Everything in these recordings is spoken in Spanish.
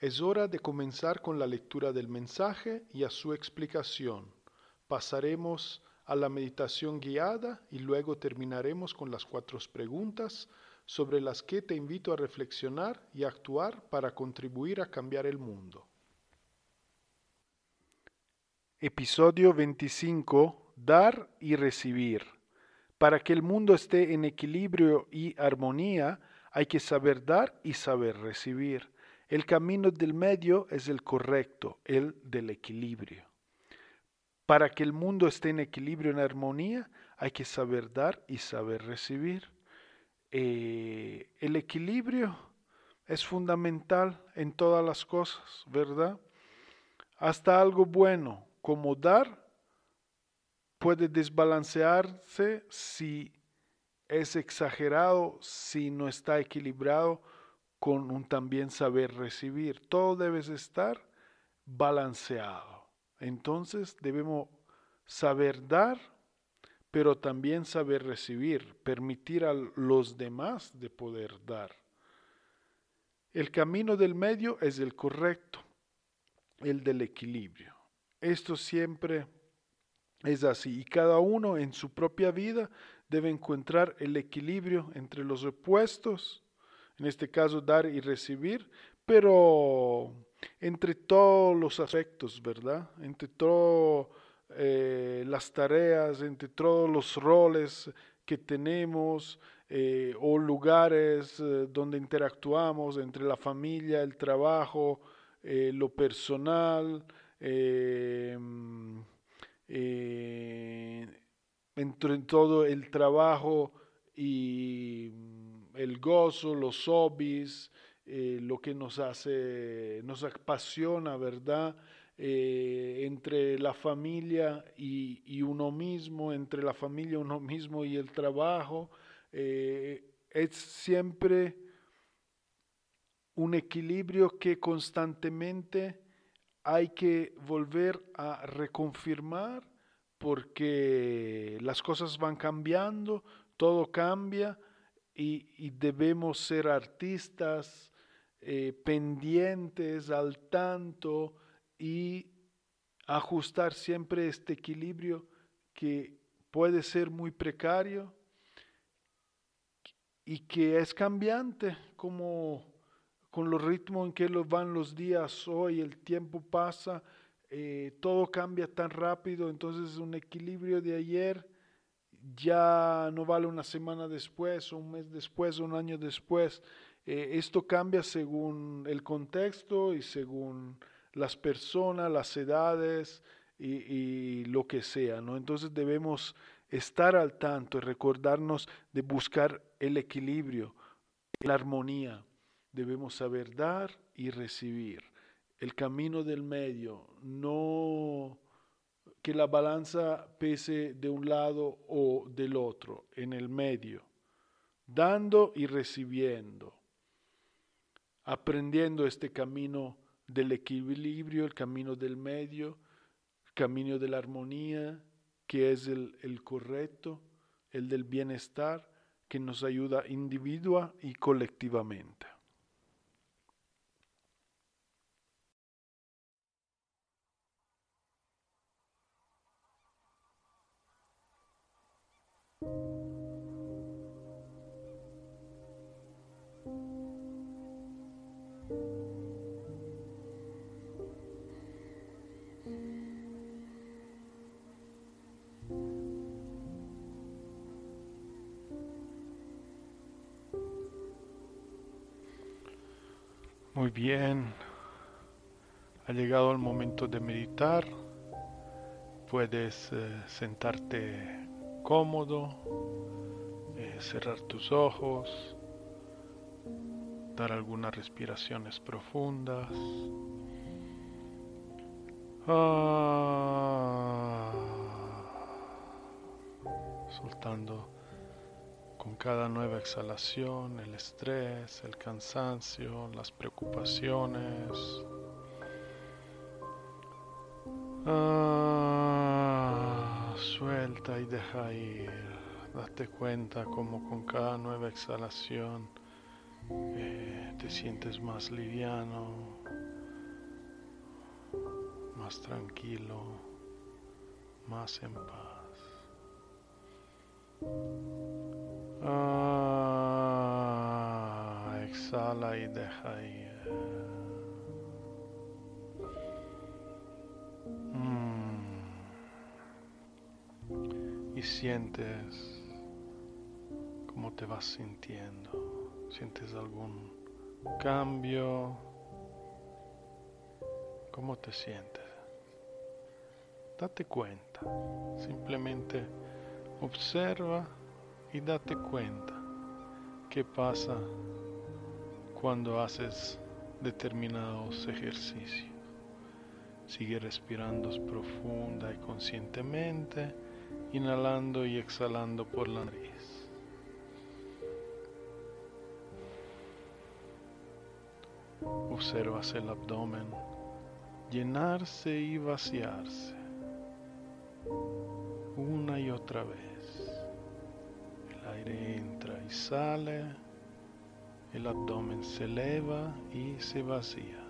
Es hora de comenzar con la lectura del mensaje y a su explicación. Pasaremos a la meditación guiada y luego terminaremos con las cuatro preguntas sobre las que te invito a reflexionar y actuar para contribuir a cambiar el mundo. Episodio 25. Dar y recibir. Para que el mundo esté en equilibrio y armonía, hay que saber dar y saber recibir. El camino del medio es el correcto, el del equilibrio. Para que el mundo esté en equilibrio, en armonía, hay que saber dar y saber recibir. Eh, el equilibrio es fundamental en todas las cosas, ¿verdad? Hasta algo bueno como dar puede desbalancearse si es exagerado, si no está equilibrado con un también saber recibir. Todo debe estar balanceado. Entonces debemos saber dar, pero también saber recibir, permitir a los demás de poder dar. El camino del medio es el correcto, el del equilibrio. Esto siempre es así y cada uno en su propia vida debe encontrar el equilibrio entre los opuestos en este caso dar y recibir, pero entre todos los aspectos, ¿verdad? Entre todas eh, las tareas, entre todos los roles que tenemos eh, o lugares eh, donde interactuamos, entre la familia, el trabajo, lo personal, eh, entre todo el trabajo y el gozo, los hobbies, eh, lo que nos hace, nos apasiona, ¿verdad? Eh, entre la familia y, y, uno mismo, entre la familia, uno mismo y el trabajo, eh, es siempre un equilibrio que constantemente hay que volver a reconfirmar porque las cosas van cambiando, todo cambia y, debemos ser artistas eh, pendientes al tanto y ajustar siempre este equilibrio que puede ser muy precario y que es cambiante como con los ritmos en que van los días hoy, el tiempo pasa, eh, todo cambia tan rápido, entonces un equilibrio de ayer ya no vale una semana después, un mes después, un año después. Eh, esto cambia según el contexto y según las personas, las edades y, y, lo que sea, ¿no? Entonces debemos estar al tanto y recordarnos de buscar el equilibrio, la armonía. Debemos saber dar y recibir. El camino del medio, no que la balanza pese de un lado o del otro, en el medio, dando y recibiendo, aprendiendo este camino del equilibrio, el camino del medio, el camino de la armonía, que es el, correcto, el del bienestar, que nos ayuda individua y colectivamente. Muy bien, ha llegado el momento de meditar. Puedes eh, sentarte cómodo, eh, cerrar tus ojos, dar algunas respiraciones profundas. Ah, soltando con cada nueva exhalación el estrés, el cansancio, las preocupaciones. Ah, suelta y deja ir. Date cuenta como con cada nueva exhalación eh, te sientes más liviano, más tranquilo, más en paz. Ah, exhala y deja ir. Sientes cómo te vas sintiendo. ¿Sientes algún cambio? ¿Cómo te sientes? Date cuenta. Simplemente observa y date cuenta qué pasa cuando haces determinados ejercicios. Sigue respirando profunda y conscientemente, inhalando y exhalando por la nariz. Observas el abdomen llenarse y vaciarse una y otra vez. El aire entra y sale, el abdomen se eleva y se vacía.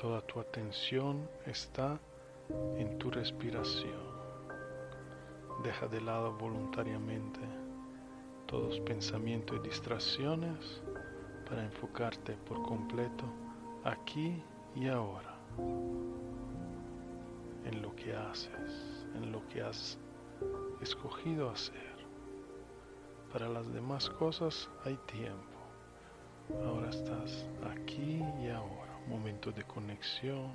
Toda tu atención está en tu respiración. Deja de lado voluntariamente todos pensamientos y distracciones para enfocarte por completo aquí y ahora en lo que haces, en lo que has escogido hacer. Para las demás cosas hay tiempo. Ahora estás aquí y ahora, momento de conexión,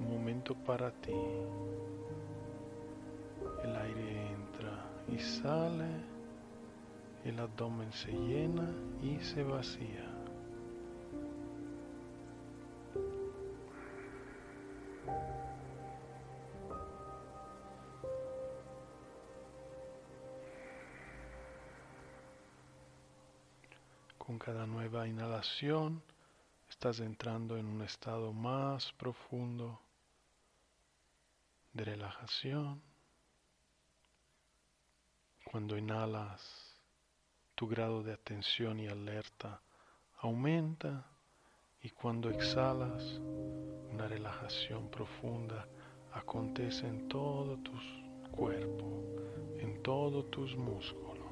un momento para ti. El aire entra y sale, el abdomen se llena y se vacía. Con cada nueva inhalación estás entrando en un estado más profundo de relajación. Cuando inhalas, tu grado de atención y alerta aumenta y cuando exhalas, una relajación profunda acontece en todo tu cuerpo, en todos tus músculos.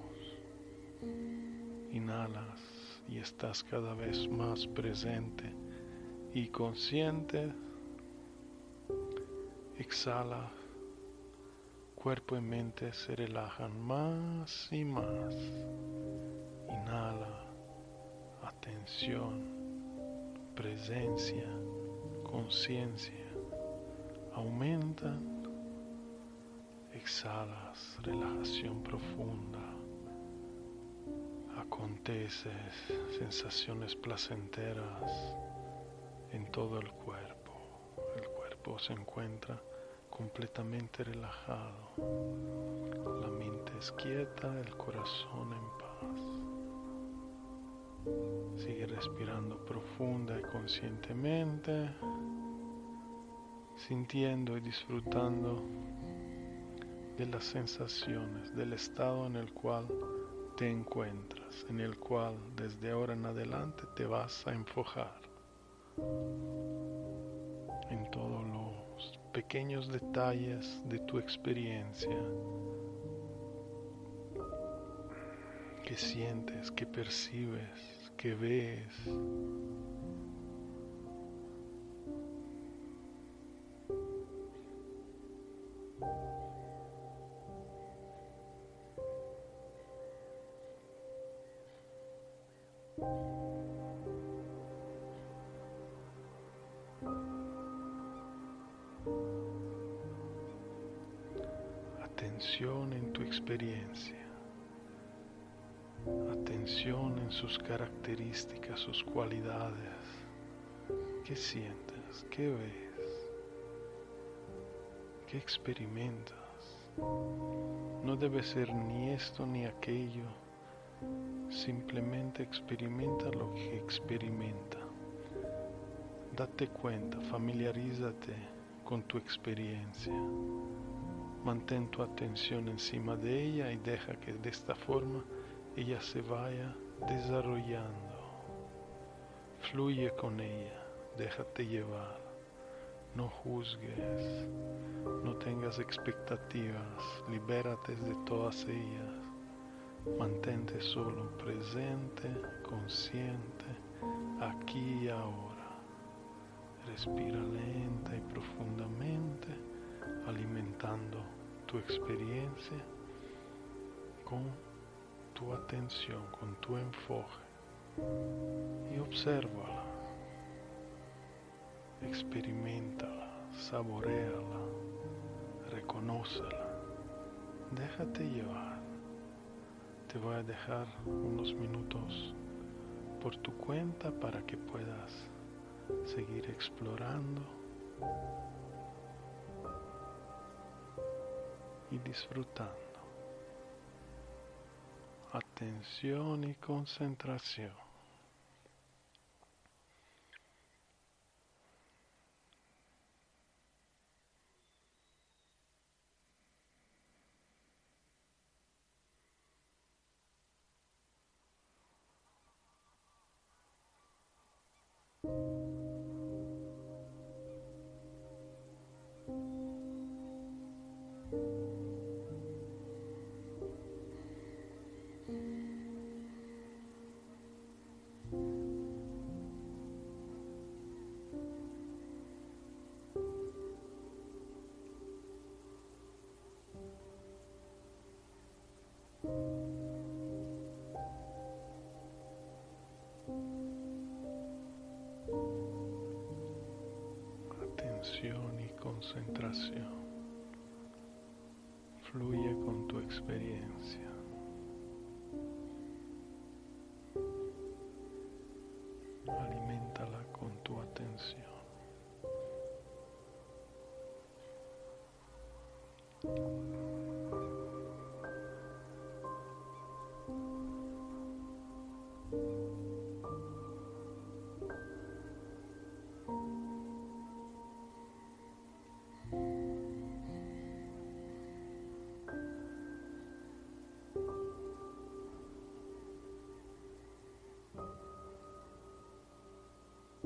Inhalas y estás cada vez más presente y consciente. Exhala, cuerpo y mente se relajan más y más. Inhala, atención, presencia, conciencia, aumentan. Exhalas, relajación profunda acontece sensaciones placenteras en todo el cuerpo. El cuerpo se encuentra completamente relajado. La mente es quieta, el corazón en paz. Sigue respirando profunda y conscientemente, sintiendo y disfrutando de las sensaciones, del estado en el cual te encuentras, en el cual desde ahora en adelante te vas a enfocar en todos los pequeños detalles de tu experiencia que sientes, que percibes, que ves. Atención en tu experiencia. Atención en sus características, sus cualidades. ¿Qué sientes? ¿Qué ves? ¿Qué experimentas? No debe ser ni esto ni aquello. Simplemente experimenta lo que experimenta. Date cuenta, familiarízate con tu experiencia. Mantén tu atención encima de ella y deja que de esta forma ella se vaya desarrollando. Fluye con ella, déjate llevar. No juzgues, no tengas expectativas, libérate de todas ellas. Mantente solo presente, consciente, aquí y ahora. Respira lenta y profundamente, alimentando tu experiencia con tu atención, con tu enfoque. Y obsérvala, experimentala, saboreala, reconócela, déjate llevar te voy a dejar unos minutos por tu cuenta para que puedas seguir explorando y disfrutando. Atención y concentración. Y concentración. Fluye con tu experiencia. Aliméntala con tu atención.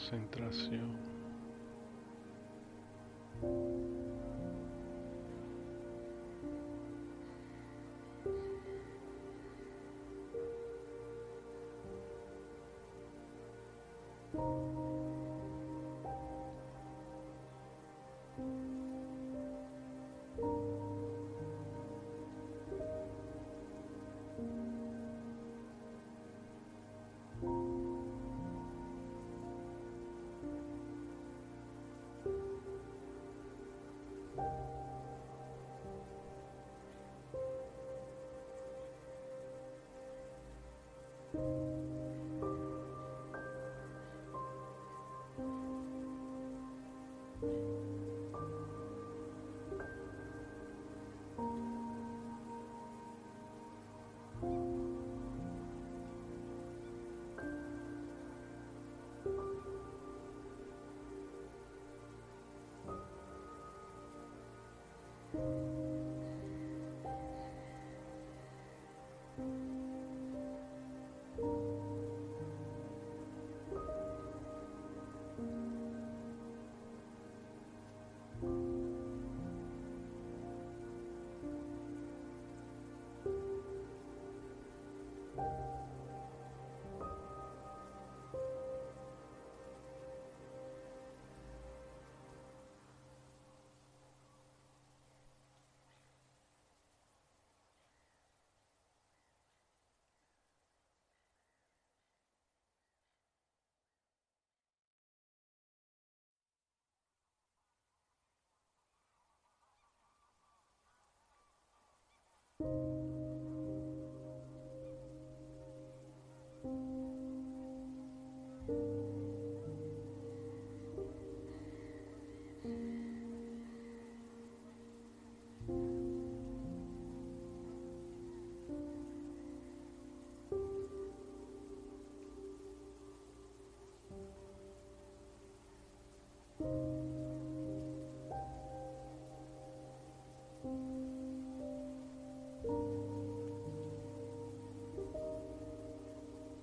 concentración.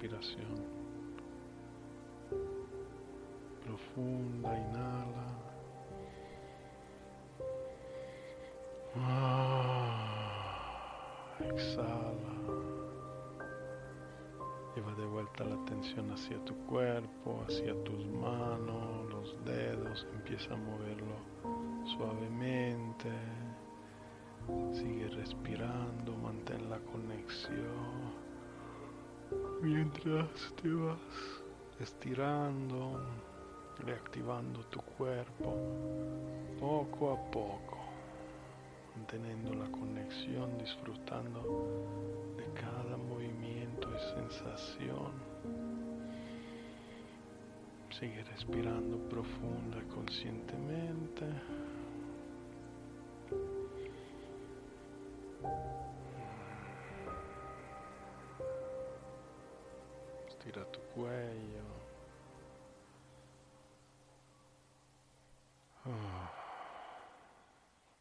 respiración profunda, inhala. Ah, exhala. Lleva de vuelta la atención hacia tu cuerpo, hacia tus manos, los dedos. Empieza a moverlo suavemente. Sigue respirando, mantén la conexión. Mientras te vas estirando, reactivando tu cuerpo poco a poco, manteniendo la conexión, disfrutando de cada movimiento y sensación. Sigue respirando profunda y conscientemente. Tu cuello. Ah.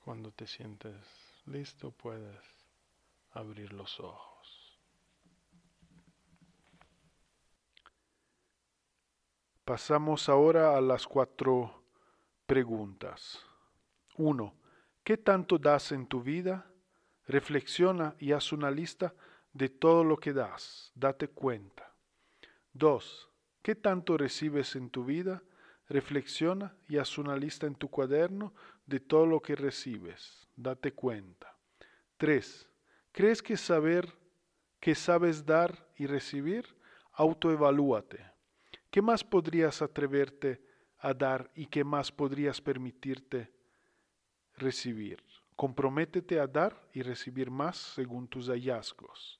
Cuando te sientes listo puedes abrir los ojos. Pasamos ahora a las cuatro preguntas. 1. ¿Qué tanto das en tu vida? Reflexiona y haz una lista de todo lo que das. Date cuenta. 2. ¿Qué tanto recibes en tu vida? Reflexiona y haz una lista en tu cuaderno de todo lo que recibes. Date cuenta. 3. ¿Crees que saber que sabes dar y recibir? Autoevalúate. ¿Qué más podrías atreverte a dar y qué más podrías permitirte recibir. Comprométete a dar y recibir más según tus hallazgos.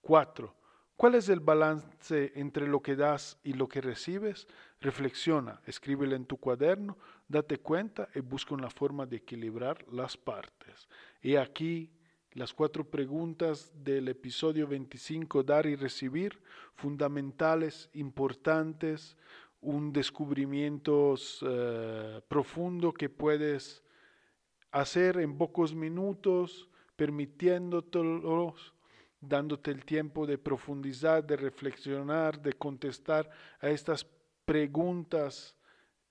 4. ¿Cuál es el balance entre lo que das y lo que recibes? Reflexiona, escríbelo en tu cuaderno, date cuenta y busca una forma de equilibrar las partes. Y aquí las cuatro preguntas del episodio 25, dar y recibir, fundamentales, importantes, un descubrimiento eh, profundo que puedes hacer en pocos minutos, permitiéndotelos, dándote el tiempo de profundizar, de reflexionar, de contestar a estas preguntas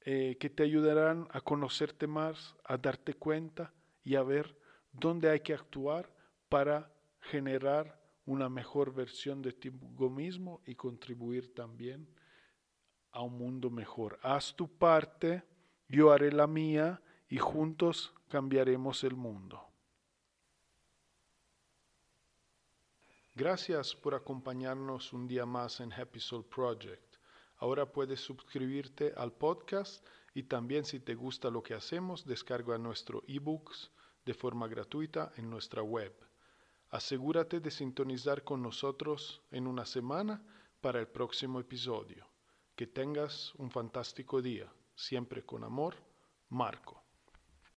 eh, que te ayudarán a conocerte más, a darte cuenta y a ver dónde hay que actuar para generar una mejor versión de ti mismo y contribuir también a un mundo mejor. Haz tu parte, yo haré la mía y juntos cambiaremos el mundo. Gracias por acompañarnos un día más en Happy Soul Project. Ahora puedes suscribirte al podcast y también si te gusta lo que hacemos, descarga nuestro ebooks de forma gratuita en nuestra web. Asegúrate de sintonizar con nosotros en una semana para el próximo episodio. Que tengas un fantástico día. Siempre con amor, Marco.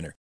winner.